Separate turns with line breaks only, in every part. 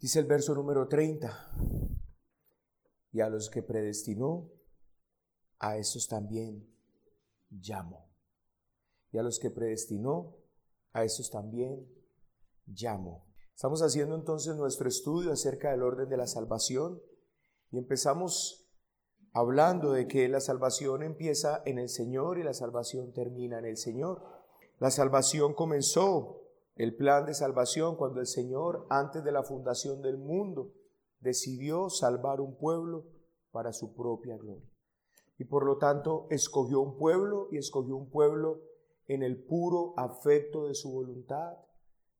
Dice el verso número 30, y a los que predestinó, a esos también llamó. Y a los que predestinó, a esos también llamó. Estamos haciendo entonces nuestro estudio acerca del orden de la salvación y empezamos hablando de que la salvación empieza en el Señor y la salvación termina en el Señor. La salvación comenzó, el plan de salvación, cuando el Señor, antes de la fundación del mundo, decidió salvar un pueblo para su propia gloria. Y por lo tanto escogió un pueblo y escogió un pueblo en el puro afecto de su voluntad,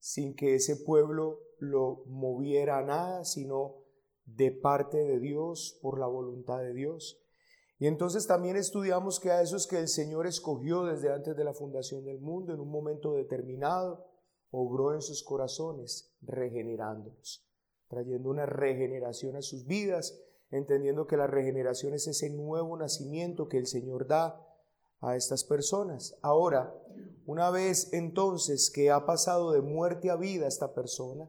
sin que ese pueblo lo moviera a nada, sino de parte de Dios, por la voluntad de Dios. Y entonces también estudiamos que a esos que el Señor escogió desde antes de la fundación del mundo, en un momento determinado, obró en sus corazones, regenerándolos, trayendo una regeneración a sus vidas, entendiendo que la regeneración es ese nuevo nacimiento que el Señor da a estas personas. Ahora, una vez entonces que ha pasado de muerte a vida esta persona,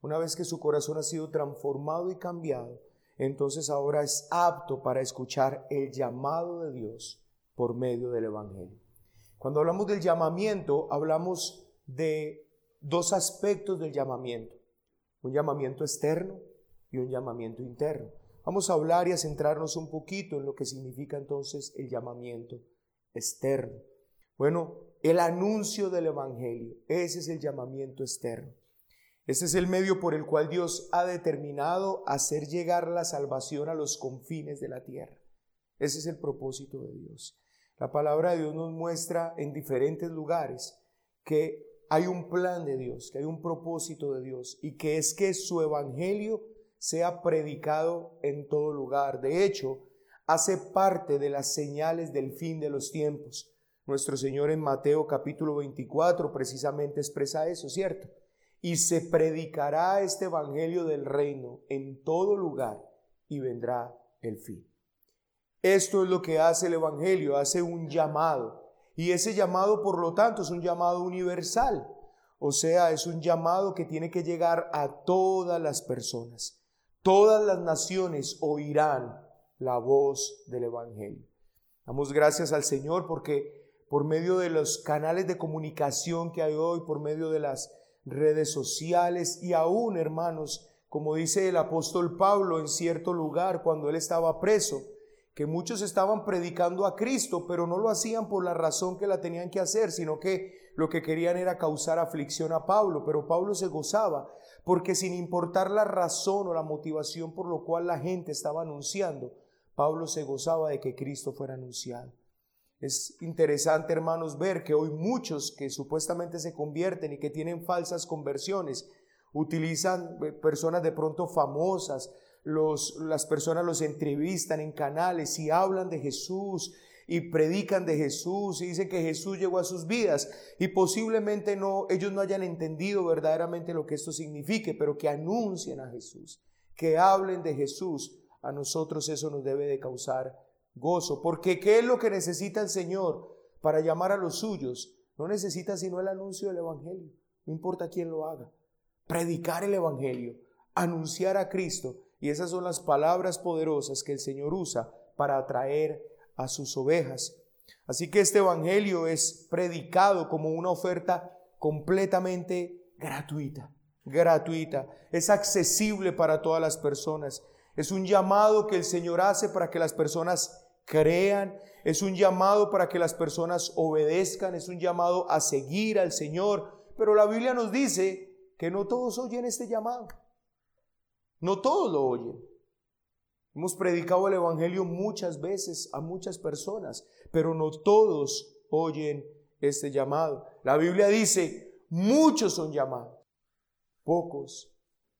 una vez que su corazón ha sido transformado y cambiado, entonces ahora es apto para escuchar el llamado de Dios por medio del Evangelio. Cuando hablamos del llamamiento, hablamos de dos aspectos del llamamiento, un llamamiento externo y un llamamiento interno. Vamos a hablar y a centrarnos un poquito en lo que significa entonces el llamamiento externo. Bueno, el anuncio del Evangelio, ese es el llamamiento externo. Este es el medio por el cual Dios ha determinado hacer llegar la salvación a los confines de la tierra. Ese es el propósito de Dios. La palabra de Dios nos muestra en diferentes lugares que hay un plan de Dios, que hay un propósito de Dios y que es que su evangelio sea predicado en todo lugar. De hecho, hace parte de las señales del fin de los tiempos. Nuestro Señor en Mateo capítulo 24 precisamente expresa eso, ¿cierto? y se predicará este Evangelio del reino en todo lugar y vendrá el fin. Esto es lo que hace el Evangelio, hace un llamado. Y ese llamado, por lo tanto, es un llamado universal. O sea, es un llamado que tiene que llegar a todas las personas. Todas las naciones oirán la voz del Evangelio. Damos gracias al Señor porque por medio de los canales de comunicación que hay hoy, por medio de las redes sociales y aún, hermanos, como dice el apóstol Pablo en cierto lugar cuando él estaba preso, que muchos estaban predicando a Cristo, pero no lo hacían por la razón que la tenían que hacer, sino que lo que querían era causar aflicción a Pablo, pero Pablo se gozaba, porque sin importar la razón o la motivación por lo cual la gente estaba anunciando, Pablo se gozaba de que Cristo fuera anunciado. Es interesante, hermanos, ver que hoy muchos que supuestamente se convierten y que tienen falsas conversiones, utilizan eh, personas de pronto famosas, las personas los entrevistan en canales y hablan de Jesús y predican de Jesús y dicen que Jesús llegó a sus vidas y posiblemente no ellos no hayan entendido verdaderamente lo que esto signifique, pero que anuncien a Jesús, que hablen de Jesús, a nosotros eso nos debe de causar gozo, porque ¿qué es lo que necesita el Señor para llamar a los suyos? No necesita sino el anuncio del Evangelio, no importa quién lo haga. Predicar el Evangelio, anunciar a Cristo, y esas son las palabras poderosas que el Señor usa para atraer a sus ovejas. Así que este Evangelio es predicado como una oferta completamente gratuita, gratuita, es accesible para todas las personas. Es un llamado que el Señor hace para que las personas crean, es un llamado para que las personas obedezcan, es un llamado a seguir al Señor. Pero la Biblia nos dice que no todos oyen este llamado. No todos lo oyen. Hemos predicado el Evangelio muchas veces a muchas personas, pero no todos oyen este llamado. La Biblia dice, muchos son llamados, pocos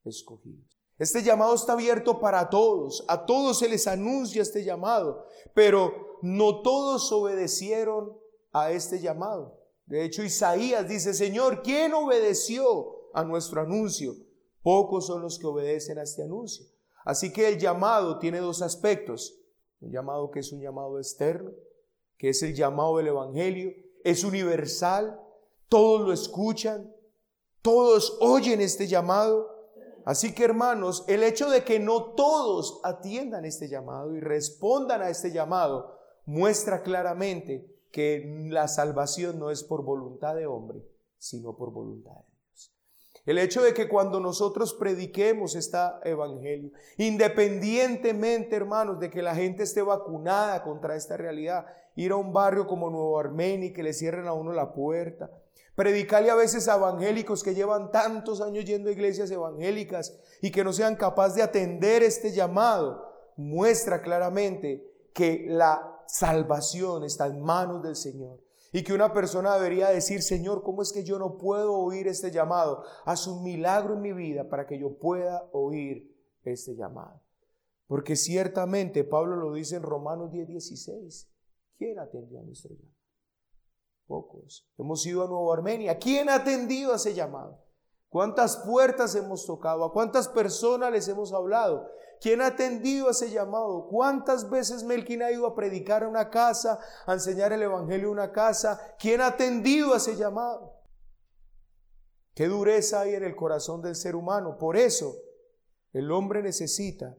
escogidos. Este llamado está abierto para todos, a todos se les anuncia este llamado, pero no todos obedecieron a este llamado. De hecho, Isaías dice, Señor, ¿quién obedeció a nuestro anuncio? Pocos son los que obedecen a este anuncio. Así que el llamado tiene dos aspectos. Un llamado que es un llamado externo, que es el llamado del Evangelio, es universal, todos lo escuchan, todos oyen este llamado Así que hermanos, el hecho de que no todos atiendan este llamado y respondan a este llamado muestra claramente que la salvación no es por voluntad de hombre, sino por voluntad de. El hecho de que cuando nosotros prediquemos este evangelio, independientemente, hermanos, de que la gente esté vacunada contra esta realidad, ir a un barrio como Nuevo Armenia y que le cierren a uno la puerta, Predicarle a veces a evangélicos que llevan tantos años yendo a iglesias evangélicas y que no sean capaces de atender este llamado, muestra claramente que la salvación está en manos del Señor. Y que una persona debería decir, Señor, ¿cómo es que yo no puedo oír este llamado? Haz un milagro en mi vida para que yo pueda oír este llamado. Porque ciertamente Pablo lo dice en Romanos 10, 16. ¿Quién atendió a nuestro llamado? Pocos. Hemos ido a Nueva Armenia. ¿Quién ha atendido a ese llamado? ¿Cuántas puertas hemos tocado? ¿A cuántas personas les hemos hablado? ¿Quién ha atendido a ese llamado? ¿Cuántas veces Melquín ha ido a predicar a una casa, a enseñar el Evangelio a una casa? ¿Quién ha atendido a ese llamado? Qué dureza hay en el corazón del ser humano. Por eso el hombre necesita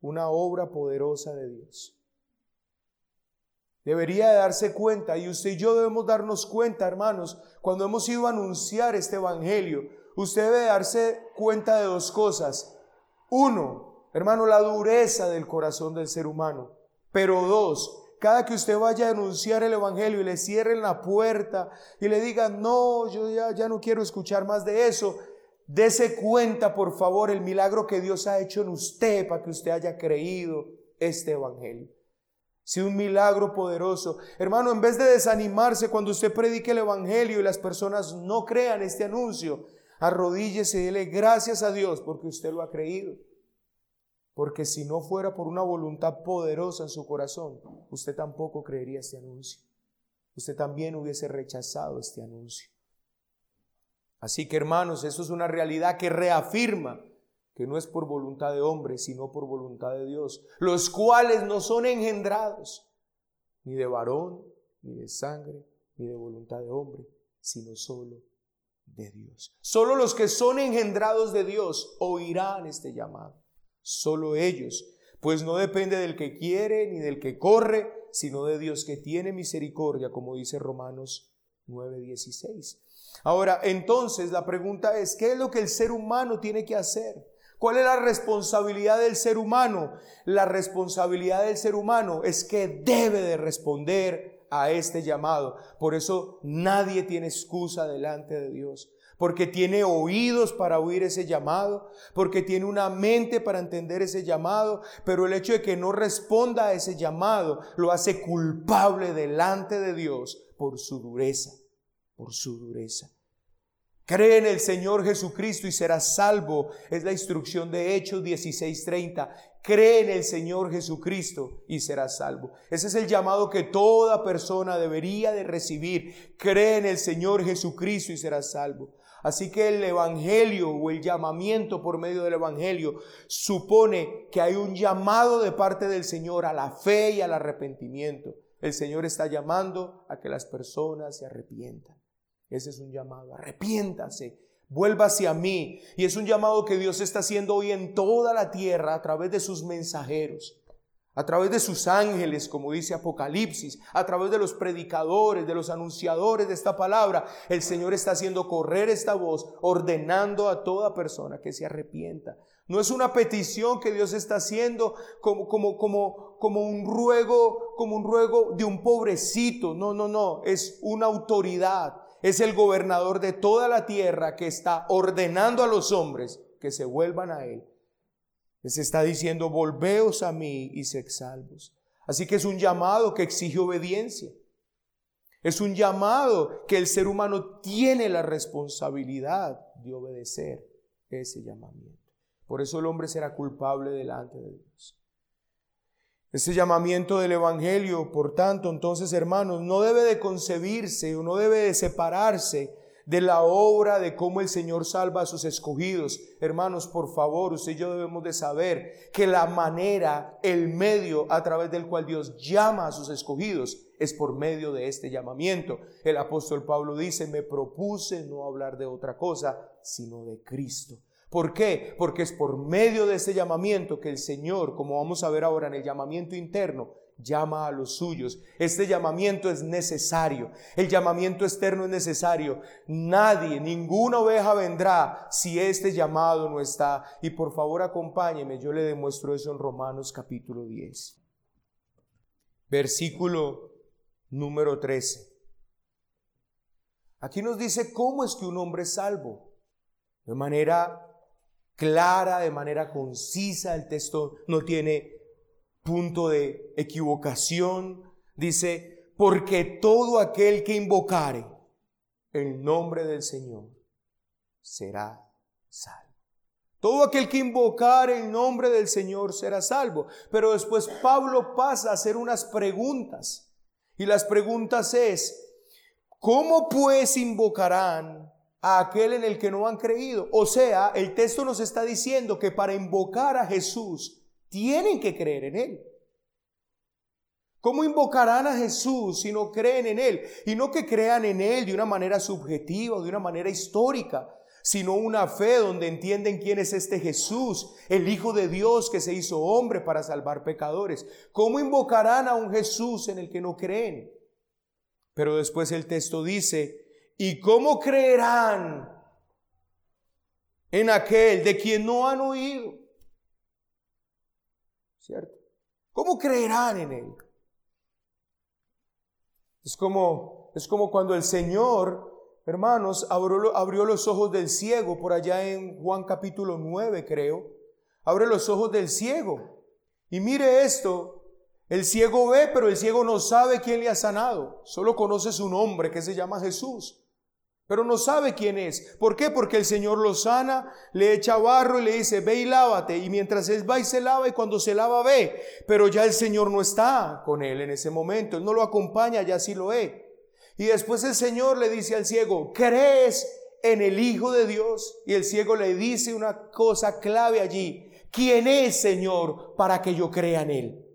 una obra poderosa de Dios. Debería darse cuenta, y usted y yo debemos darnos cuenta, hermanos, cuando hemos ido a anunciar este Evangelio, usted debe darse cuenta de dos cosas. Uno, hermano, la dureza del corazón del ser humano. Pero dos, cada que usted vaya a anunciar el Evangelio y le cierren la puerta y le digan, no, yo ya, ya no quiero escuchar más de eso, dese cuenta, por favor, el milagro que Dios ha hecho en usted para que usted haya creído este Evangelio. Si un milagro poderoso. Hermano, en vez de desanimarse cuando usted predique el Evangelio y las personas no crean este anuncio, arrodíllese y dele gracias a Dios porque usted lo ha creído. Porque si no fuera por una voluntad poderosa en su corazón, usted tampoco creería este anuncio. Usted también hubiese rechazado este anuncio. Así que hermanos, eso es una realidad que reafirma que no es por voluntad de hombre, sino por voluntad de Dios, los cuales no son engendrados ni de varón, ni de sangre, ni de voluntad de hombre, sino solo de Dios. Solo los que son engendrados de Dios oirán este llamado. Solo ellos, pues no depende del que quiere ni del que corre, sino de Dios que tiene misericordia, como dice Romanos 9:16. Ahora, entonces la pregunta es, ¿qué es lo que el ser humano tiene que hacer? ¿Cuál es la responsabilidad del ser humano? La responsabilidad del ser humano es que debe de responder a este llamado. Por eso nadie tiene excusa delante de Dios. Porque tiene oídos para oír ese llamado, porque tiene una mente para entender ese llamado, pero el hecho de que no responda a ese llamado lo hace culpable delante de Dios por su dureza, por su dureza. Cree en el Señor Jesucristo y serás salvo. Es la instrucción de Hechos 16:30. Cree en el Señor Jesucristo y serás salvo. Ese es el llamado que toda persona debería de recibir. Cree en el Señor Jesucristo y serás salvo. Así que el Evangelio o el llamamiento por medio del Evangelio supone que hay un llamado de parte del Señor a la fe y al arrepentimiento. El Señor está llamando a que las personas se arrepientan. Ese es un llamado. Arrepiéntase, vuelva hacia mí. Y es un llamado que Dios está haciendo hoy en toda la tierra a través de sus mensajeros, a través de sus ángeles, como dice Apocalipsis, a través de los predicadores, de los anunciadores de esta palabra. El Señor está haciendo correr esta voz, ordenando a toda persona que se arrepienta. No es una petición que Dios está haciendo como, como, como, como un ruego, como un ruego de un pobrecito. No, no, no. Es una autoridad es el gobernador de toda la tierra que está ordenando a los hombres que se vuelvan a Él. Les está diciendo, volveos a mí y sed salvos. Así que es un llamado que exige obediencia. Es un llamado que el ser humano tiene la responsabilidad de obedecer ese llamamiento. Por eso el hombre será culpable delante de Dios. Este llamamiento del Evangelio, por tanto, entonces, hermanos, no debe de concebirse o no debe de separarse de la obra de cómo el Señor salva a sus escogidos. Hermanos, por favor, usted y yo debemos de saber que la manera, el medio a través del cual Dios llama a sus escogidos es por medio de este llamamiento. El apóstol Pablo dice, me propuse no hablar de otra cosa, sino de Cristo ¿Por qué? Porque es por medio de ese llamamiento que el Señor, como vamos a ver ahora en el llamamiento interno, llama a los suyos. Este llamamiento es necesario. El llamamiento externo es necesario. Nadie, ninguna oveja vendrá si este llamado no está. Y por favor acompáñeme, yo le demuestro eso en Romanos capítulo 10. Versículo número 13. Aquí nos dice cómo es que un hombre es salvo. De manera clara, de manera concisa, el texto no tiene punto de equivocación. Dice, porque todo aquel que invocare el nombre del Señor será salvo. Todo aquel que invocare el nombre del Señor será salvo. Pero después Pablo pasa a hacer unas preguntas. Y las preguntas es, ¿cómo pues invocarán a aquel en el que no han creído? O sea, el texto nos está diciendo que para invocar a Jesús tienen que creer en Él. ¿Cómo invocarán a Jesús si no creen en Él? Y no que crean en Él de una manera subjetiva, de una manera histórica, sino una fe donde entienden quién es este Jesús, el Hijo de Dios que se hizo hombre para salvar pecadores. ¿Cómo invocarán a un Jesús en el que no creen? Pero después el texto dice, ¿y cómo creerán en aquel de quien no han oído? ¿Cierto? ¿Cómo creerán en Él? Es como, es como cuando el Señor, hermanos, abrió, abrió los ojos del ciego por allá en Juan capítulo 9, creo. Abre los ojos del ciego. Y mire esto, el ciego ve, pero el ciego no sabe quién le ha sanado. Solo conoce su nombre, que se llama Jesús pero no sabe quién es. ¿Por qué? Porque el Señor lo sana, le echa barro y le dice, ve y lávate. Y mientras él va y se lava y cuando se lava ve, pero ya el Señor no está con él en ese momento, él no lo acompaña, ya sí lo ve. Y después el Señor le dice al ciego, ¿crees en el Hijo de Dios? Y el ciego le dice una cosa clave allí, ¿quién es Señor para que yo crea en él?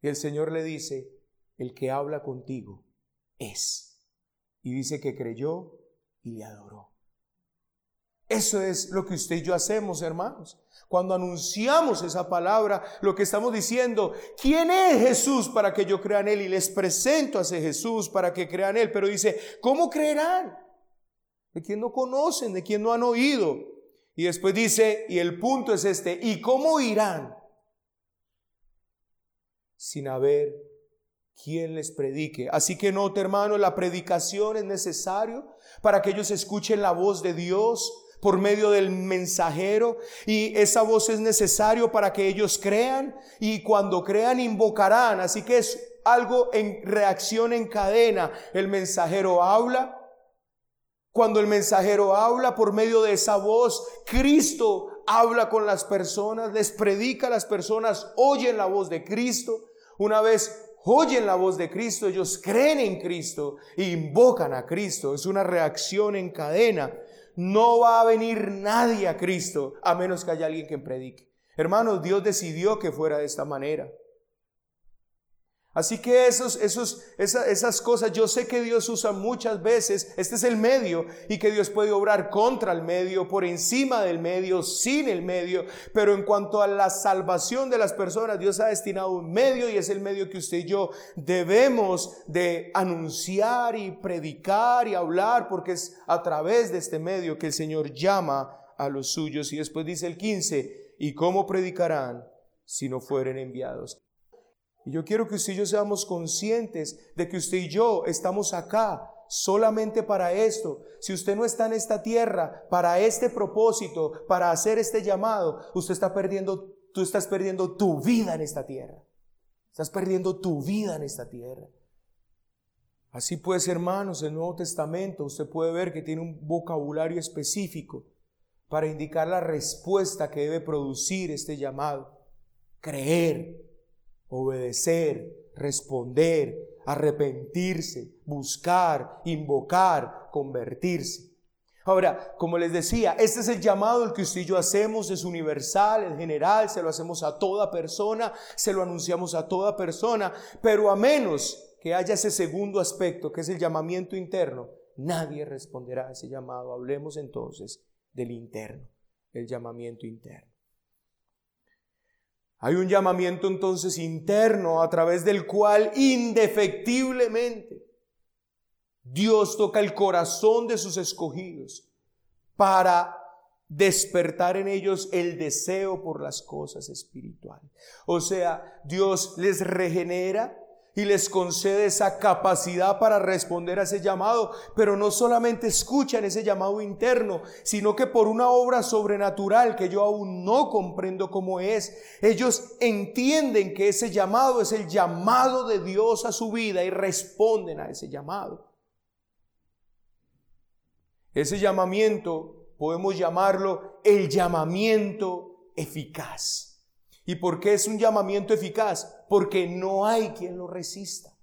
Y el Señor le dice, el que habla contigo es y dice que creyó y le adoró. Eso es lo que usted y yo hacemos, hermanos. Cuando anunciamos esa palabra, lo que estamos diciendo, ¿quién es Jesús para que yo crea en Él? Y les presento a ese Jesús para que crean en Él. Pero dice, ¿cómo creerán? De quien no conocen, de quien no han oído. Y después dice, y el punto es este, ¿y cómo irán? Sin haber quien les predique. Así que note, hermano, la predicación es necesario para que ellos escuchen la voz de Dios por medio del mensajero y esa voz es necesario para que ellos crean y cuando crean invocarán. Así que es algo en reacción en cadena. El mensajero habla. Cuando el mensajero habla por medio de esa voz, Cristo habla con las personas, les predica a las personas, oyen la voz de Cristo. Una vez oyen la voz de Cristo, ellos creen en Cristo e invocan a Cristo. Es una reacción en cadena. No va a venir nadie a Cristo a menos que haya alguien que predique. Hermanos, Dios decidió que fuera de esta manera. Así que esos, esos, esas cosas yo sé que Dios usa muchas veces, este es el medio y que Dios puede obrar contra el medio, por encima del medio, sin el medio, pero en cuanto a la salvación de las personas, Dios ha destinado un medio y es el medio que usted y yo debemos de anunciar y predicar y hablar, porque es a través de este medio que el Señor llama a los suyos. Y después dice el 15, ¿y cómo predicarán si no fueren enviados? Y yo quiero que usted y yo seamos conscientes de que usted y yo estamos acá solamente para esto. Si usted no está en esta tierra para este propósito, para hacer este llamado, usted está perdiendo, tú estás perdiendo tu vida en esta tierra. Estás perdiendo tu vida en esta tierra. Así pues, hermanos, el Nuevo Testamento usted puede ver que tiene un vocabulario específico para indicar la respuesta que debe producir este llamado. Creer, obedecer, responder, arrepentirse, buscar, invocar, convertirse. Ahora, como les decía, este es el llamado el que usted y yo hacemos, es universal, es general, se lo hacemos a toda persona, se lo anunciamos a toda persona, pero a menos que haya ese segundo aspecto, que es el llamamiento interno, nadie responderá a ese llamado. Hablemos entonces del interno, el llamamiento interno. Hay un llamamiento entonces interno a través del cual indefectiblemente Dios toca el corazón de sus escogidos para despertar en ellos el deseo por las cosas espirituales. O sea, Dios les regenera y les concede esa capacidad para responder a ese llamado, pero no solamente escuchan ese llamado interno, sino que por una obra sobrenatural que yo aún no comprendo cómo es, ellos entienden que ese llamado es el llamado de Dios a su vida y responden a ese llamado. Ese llamamiento podemos llamarlo el llamamiento eficaz. ¿Y por qué es un llamamiento eficaz? Porque no hay quien lo resista.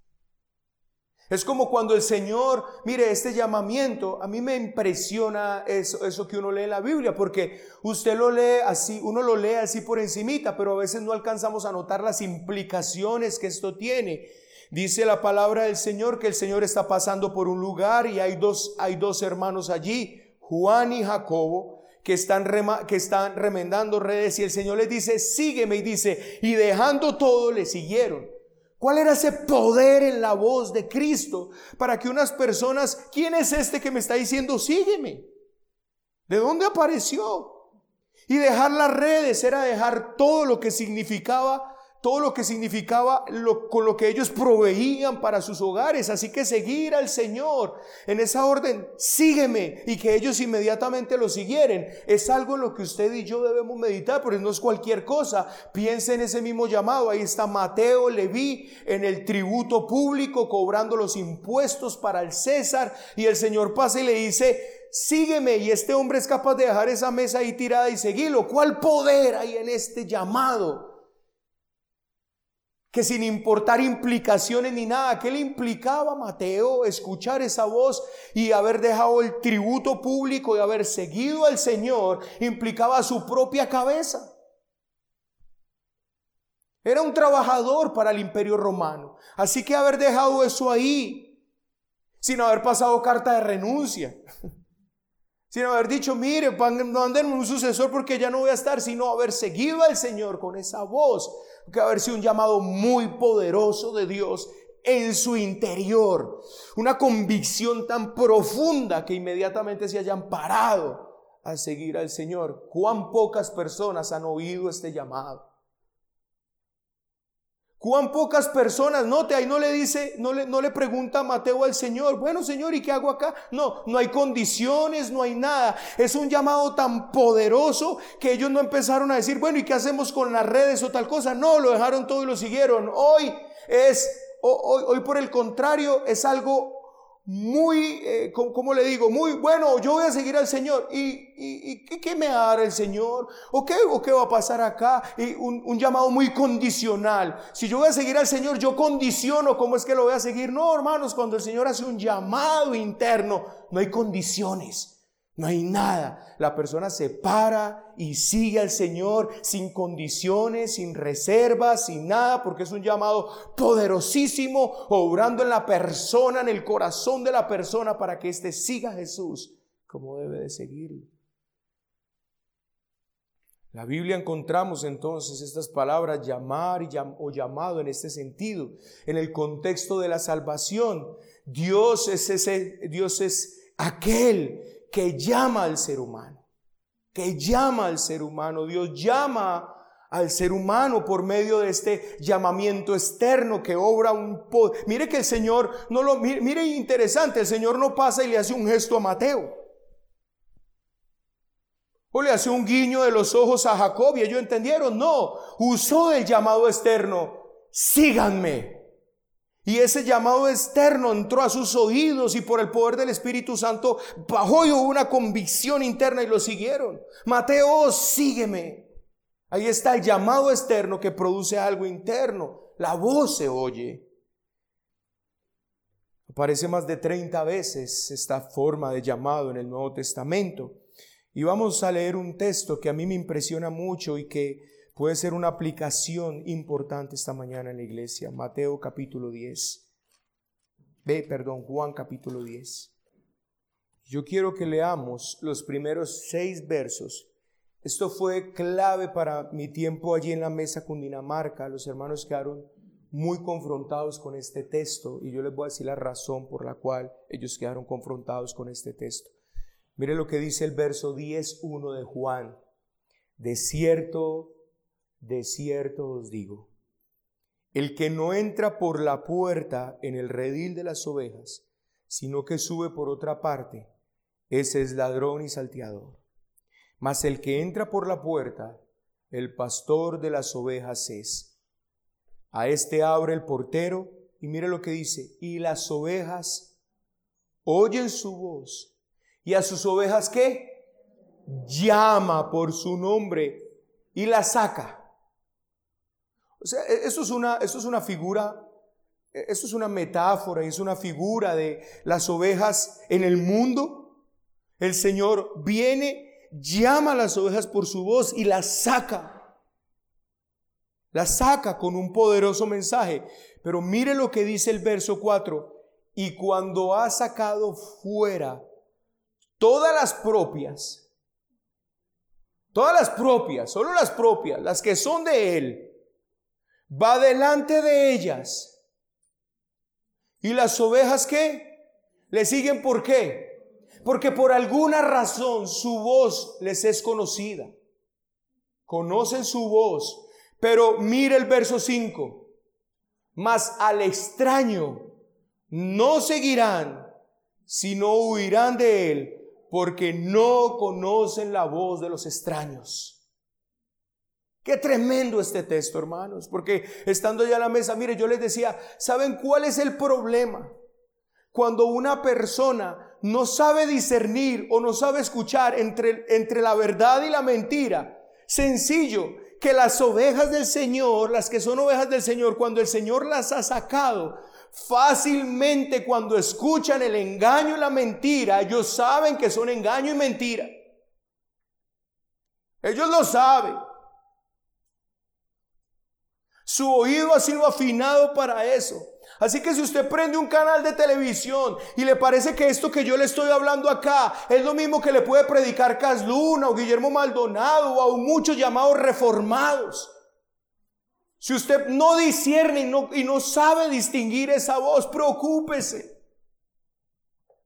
Es como cuando el Señor, mire, este llamamiento, a mí me impresiona eso, que uno lee en la Biblia, porque usted lo lee así, uno lo lee así por encimita, pero a veces no alcanzamos a notar las implicaciones que esto tiene. Dice la palabra del Señor que el Señor está pasando por un lugar y hay dos, hay dos hermanos allí, Juan y Jacobo, que están, que están remendando redes y el Señor les dice, sígueme y dice, y dejando todo le siguieron. ¿Cuál era ese poder en la voz de Cristo para que unas personas, ¿quién es este que me está diciendo, sígueme? ¿De dónde apareció? Y dejar las redes era dejar todo lo que significaba todo lo que significaba lo, con lo que ellos proveían para sus hogares. Así que seguir al Señor en esa orden, sígueme y que ellos inmediatamente lo siguieren. Es algo en lo que usted y yo debemos meditar, porque no es cualquier cosa. Piense en ese mismo llamado. Ahí está Mateo, Leví, en el tributo público, cobrando los impuestos para el César. Y el Señor pasa y le dice, sígueme. Y este hombre es capaz de dejar esa mesa ahí tirada y seguirlo. ¿Cuál poder hay en este llamado? Que sin importar implicaciones ni nada, ¿qué le implicaba a Mateo escuchar esa voz y haber dejado el tributo público y haber seguido al Señor? Implicaba su propia cabeza. Era un trabajador para el imperio romano. Así que haber dejado eso ahí, sin haber pasado carta de renuncia, sin haber dicho, mire, anden un sucesor porque ya no voy a estar, sino haber seguido al Señor con esa voz que haber sido un llamado muy poderoso de Dios en su interior. Una convicción tan profunda que inmediatamente se hayan parado a seguir al Señor. ¿Cuán pocas personas han oído este llamado? Cuán pocas personas, note, ahí no le dice, no le, no le pregunta Mateo al Señor, bueno Señor, ¿y qué hago acá? No, no hay condiciones, no hay nada. Es un llamado tan poderoso que ellos no empezaron a decir, bueno, ¿y qué hacemos con las redes o tal cosa? No, lo dejaron todo y lo siguieron. Hoy es, hoy, hoy por el contrario, es algo muy, eh, como le digo? Muy bueno, yo voy a seguir al Señor. ¿Y, y, ¿qué, me hará el Señor? ¿O qué, ¿O qué va a pasar acá? Y un, un, llamado muy condicional. Si yo voy a seguir al Señor, yo condiciono cómo es que lo voy a seguir. No, hermanos, cuando el Señor hace un llamado interno, no hay condiciones. No hay nada. La persona se para y sigue al Señor sin condiciones, sin reservas, sin nada, porque es un llamado poderosísimo, obrando en la persona, en el corazón de la persona, para que éste siga a Jesús como debe de seguirlo. La Biblia encontramos entonces estas palabras llamar o llamado en este sentido, en el contexto de la salvación. Dios es ese, Dios es aquel que llama al ser humano, que llama al ser humano. Dios llama al ser humano por medio de este llamamiento externo que obra un poder. Mire que el Señor no lo mire, interesante, el Señor no pasa y le hace un gesto a Mateo. O le hace un guiño de los ojos a Jacob y ellos entendieron, no, usó el llamado externo, síganme. Y ese llamado externo entró a sus oídos y por el poder del Espíritu Santo bajó y hubo una convicción interna y lo siguieron. Mateo, sígueme. Ahí está el llamado externo que produce algo interno. La voz se oye. Aparece más de 30 veces esta forma de llamado en el Nuevo Testamento. Y vamos a leer un texto que a mí me impresiona mucho y que puede ser una aplicación importante esta mañana en la iglesia. Mateo capítulo 10. Ve, perdón, Juan capítulo 10. Yo quiero que leamos los primeros seis versos. Esto fue clave para mi tiempo allí en la mesa con Dinamarca. Los hermanos quedaron muy confrontados con este texto y yo les voy a decir la razón por la cual ellos quedaron confrontados con este texto. Mire lo que dice el verso 10.1 de Juan. De cierto, de cierto os digo, el que no entra por la puerta en el redil de las ovejas, sino que sube por otra parte, ese es ladrón y salteador. Mas el que entra por la puerta, el pastor de las ovejas es. A este abre el portero y mire lo que dice, y las ovejas oyen su voz. ¿Y a sus ovejas qué? Llama por su nombre y las saca. O sea, e-, eso es una, eso es una figura e-, eso es una metáfora, es una figura de las ovejas en el mundo el Señor viene, llama a las ovejas por su voz y las saca. Las saca con un poderoso mensaje. Pero mire lo que dice el verso 4. Y cuando ha sacado fuera todas las propias, todas las propias, solo las propias, las que son de Él, va delante de ellas. ¿Y las ovejas qué? ¿Le siguen por qué? Porque por alguna razón su voz les es conocida. Conocen su voz. Pero mire el verso 5. Mas al extraño no seguirán, sino huirán de él, porque no conocen la voz de los extraños. Qué tremendo este texto, hermanos, porque estando ya a la mesa, mire, yo les decía, ¿saben cuál es el problema? Cuando una persona no sabe discernir o no sabe escuchar entre, entre la verdad y la mentira. Sencillo, que las ovejas del Señor, las que son ovejas del Señor, cuando el Señor las ha sacado, fácilmente cuando escuchan el engaño y la mentira, ellos saben que son engaño y mentira. Ellos lo saben. Su oído ha sido afinado para eso. Así que si usted prende un canal de televisión y le parece que esto que yo le estoy hablando acá es lo mismo que le puede predicar Casluna o Guillermo Maldonado o a muchos llamados reformados. Si usted no discierne y no, y no sabe distinguir esa voz, preocúpese.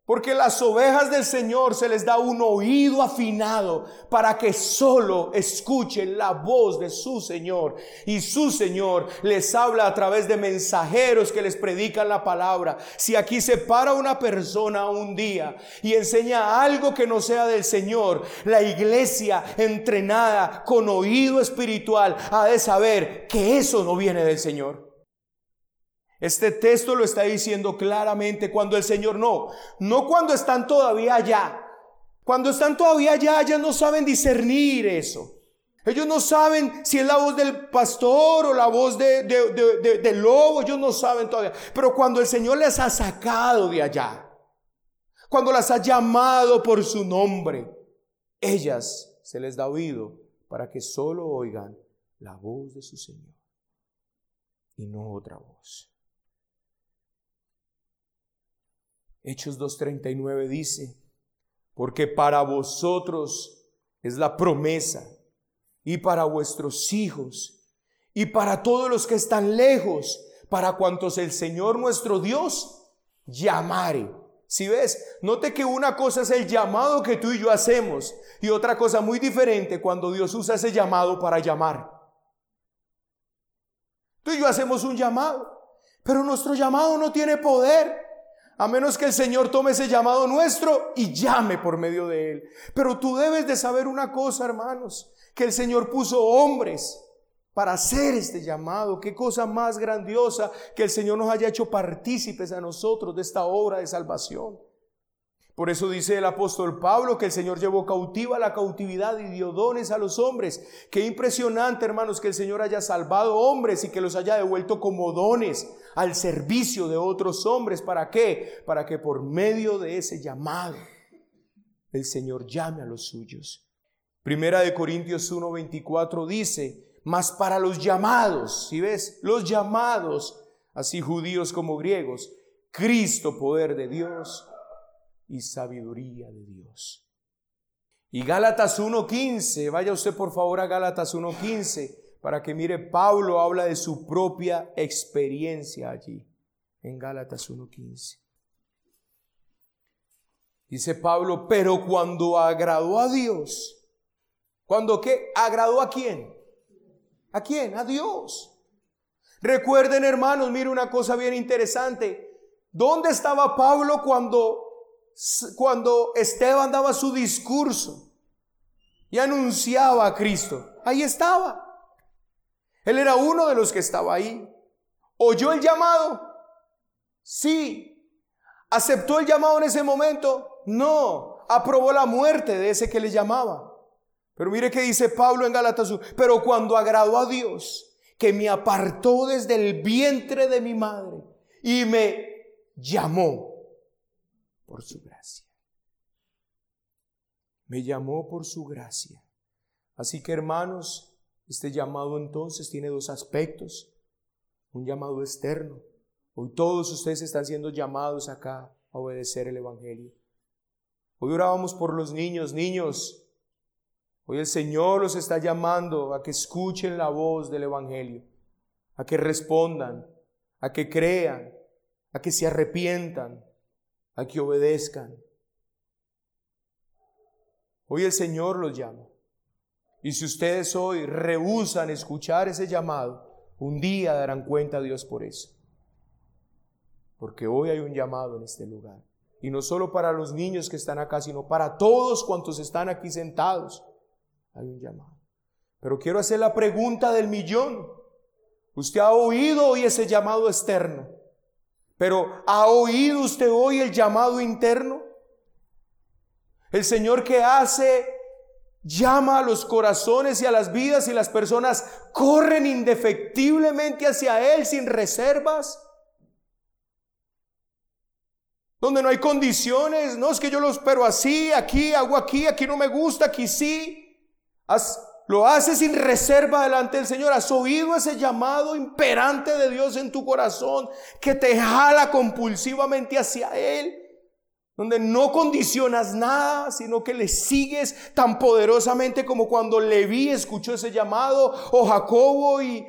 Porque las ovejas del Señor se les da un oído afinado para que solo escuchen la voz de su Señor. Y su Señor les habla a través de mensajeros que les predican la palabra. Si aquí se para una persona un día y enseña algo que no sea del Señor, la iglesia entrenada con oído espiritual ha de saber que eso no viene del Señor. Este texto lo está diciendo claramente cuando el Señor no, no cuando están todavía allá. Cuando están todavía allá, ya no saben discernir eso. Ellos no saben si es la voz del pastor o la voz de, del lobo, ellos no saben todavía. Pero cuando el Señor les ha sacado de allá, cuando las ha llamado por su nombre, ellas se les da oído para que solo oigan la voz de su Señor y no otra voz. Hechos 2.39 dice, porque para vosotros es la promesa y para vuestros hijos y para todos los que están lejos, para cuantos el Señor nuestro Dios llamare. Si ves, note que una cosa es el llamado que tú y yo hacemos y otra cosa muy diferente cuando Dios usa ese llamado para llamar. Tú y yo hacemos un llamado, pero nuestro llamado no tiene poder a menos que el Señor tome ese llamado nuestro y llame por medio de él. Pero tú debes de saber una cosa, hermanos, que el Señor puso hombres para hacer este llamado. Qué cosa más grandiosa que el Señor nos haya hecho partícipes a nosotros de esta obra de salvación. Por eso dice el apóstol Pablo que el Señor llevó cautiva la cautividad y dio dones a los hombres. Qué impresionante, hermanos, que el Señor haya salvado hombres y que los haya devuelto como dones al servicio de otros hombres. ¿Para qué? Para que por medio de ese llamado el Señor llame a los suyos. Primera de Corintios 1:24 dice, mas para los llamados, si ves, los llamados, así judíos como griegos, Cristo poder de Dios y sabiduría de Dios. Y Gálatas 1.15, vaya usted por favor a Gálatas 1.15 para que mire, Pablo habla de su propia experiencia allí, en Gálatas 1.15. Dice Pablo, pero cuando agradó a Dios, ¿cuando qué? ¿Agradó a quién? ¿A quién? A Dios. Recuerden hermanos, mire una cosa bien interesante. ¿Dónde estaba Pablo cuando, cuando Esteban daba su discurso y anunciaba a Cristo? Ahí estaba. Él era uno de los que estaba ahí. ¿Oyó el llamado? Sí. ¿Aceptó el llamado en ese momento? No. Aprobó la muerte de ese que le llamaba. Pero mire que dice Pablo en Galatas, pero cuando agradó a Dios, que me apartó desde el vientre de mi madre y me llamó por su gracia. Me llamó por su gracia. Así que hermanos, este llamado entonces tiene dos aspectos. Un llamado externo. Hoy todos ustedes están siendo llamados acá a obedecer el Evangelio. Hoy orábamos por los niños, niños. Hoy el Señor los está llamando a que escuchen la voz del Evangelio, a que respondan, a que crean, a que se arrepientan, a que obedezcan. Hoy el Señor los llama. Y si ustedes hoy rehusan escuchar ese llamado, un día darán cuenta a Dios por eso. Porque hoy hay un llamado en este lugar. Y no solo para los niños que están acá, sino para todos cuantos están aquí sentados. Hay un llamado. Pero quiero hacer la pregunta del millón. Usted ha oído hoy ese llamado externo. Pero ¿ha oído usted hoy el llamado interno? El Señor que hace llama a los corazones y a las vidas y las personas corren indefectiblemente hacia Él sin reservas. Donde no hay condiciones, no es que yo lo espero así, aquí, hago aquí, aquí no me gusta, aquí sí. Lo haces sin reserva delante del Señor. Has oído ese llamado imperante de Dios en tu corazón que te jala compulsivamente hacia Él donde no condicionas nada, sino que le sigues tan poderosamente como cuando Leví escuchó ese llamado, o Jacobo y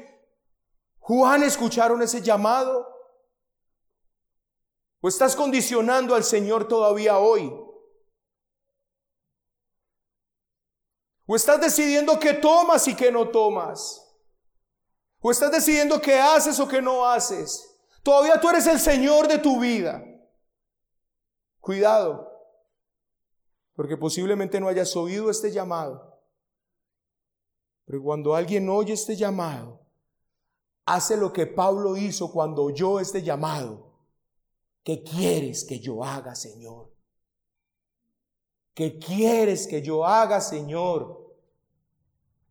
Juan escucharon ese llamado. ¿O estás condicionando al Señor todavía hoy? ¿O estás decidiendo qué tomas y qué no tomas? ¿O estás decidiendo qué haces o qué no haces? Todavía tú eres el Señor de tu vida. Cuidado, porque posiblemente no hayas oído este llamado. Pero cuando alguien oye este llamado, hace lo que Pablo hizo cuando oyó este llamado. ¿Qué quieres que yo haga, Señor? ¿Qué quieres que yo haga, Señor?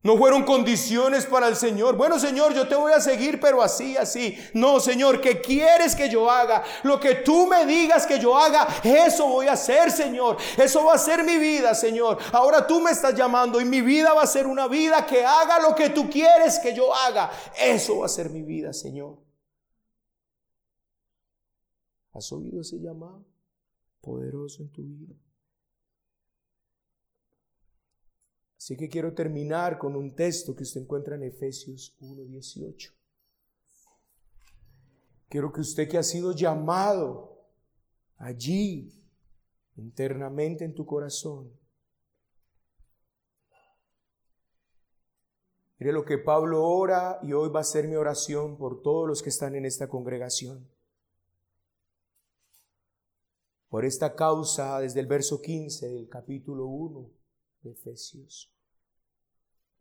No fueron condiciones para el Señor. Bueno, Señor, yo te voy a seguir, pero así, así. No, Señor, ¿qué quieres que yo haga? Lo que tú me digas que yo haga, eso voy a hacer, Señor. Eso va a ser mi vida, Señor. Ahora tú me estás llamando y mi vida va a ser una vida que haga lo que tú quieres que yo haga. Eso va a ser mi vida, Señor. ¿Has oído ese llamado poderoso en tu vida? Así que quiero terminar con un texto que usted encuentra en Efesios 1.18. Quiero que usted que ha sido llamado allí, internamente en tu corazón, Mire lo que Pablo ora y hoy va a ser mi oración por todos los que están en esta congregación. Por esta causa, desde el verso 15 del capítulo 1 de Efesios.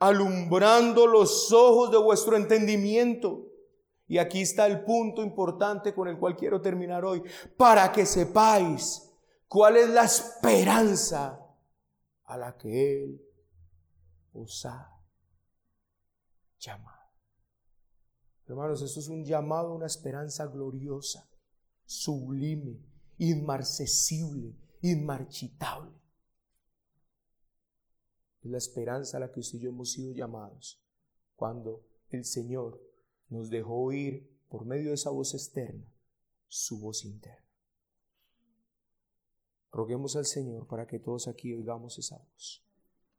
alumbrando los ojos de vuestro entendimiento. Y aquí está el punto importante con el cual quiero terminar hoy, para que sepáis cuál es la esperanza a la que Él os ha llamado. Hermanos, esto es un llamado una esperanza gloriosa, sublime, inmarcesible, inmarchitable. Es la esperanza a la que usted y yo hemos sido llamados cuando el Señor nos dejó oír por medio de esa voz externa su voz interna. Roguemos al Señor para que todos aquí oigamos esa voz.